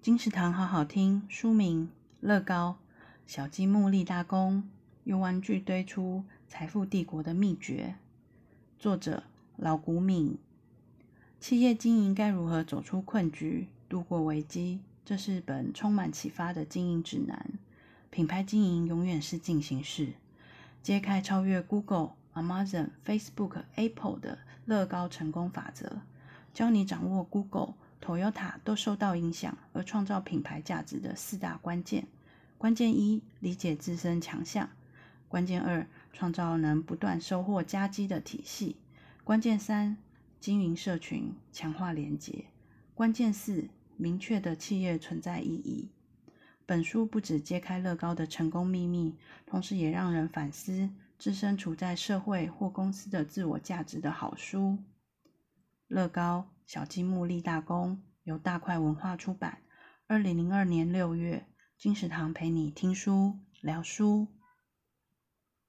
金石堂好好听，书名《乐高小积木立大功》，用玩具堆出财富帝国的秘诀。作者老古敏。企业经营该如何走出困局、度过危机？这是本充满启发的经营指南。品牌经营永远是进行式。揭开超越 Google、Amazon、Facebook、Apple 的乐高成功法则，教你掌握 Google、Toyota 都受到影响而创造品牌价值的四大关键。关键一：理解自身强项。关键二：创造能不断收获佳绩的体系。关键三：经营社群，强化连结。关键四：明确的企业存在意义。本书不止揭开乐高的成功秘密，同时也让人反思自身处在社会或公司的自我价值的好书。乐高小积木立大功，由大块文化出版，二零零二年六月。金石堂陪你听书聊书。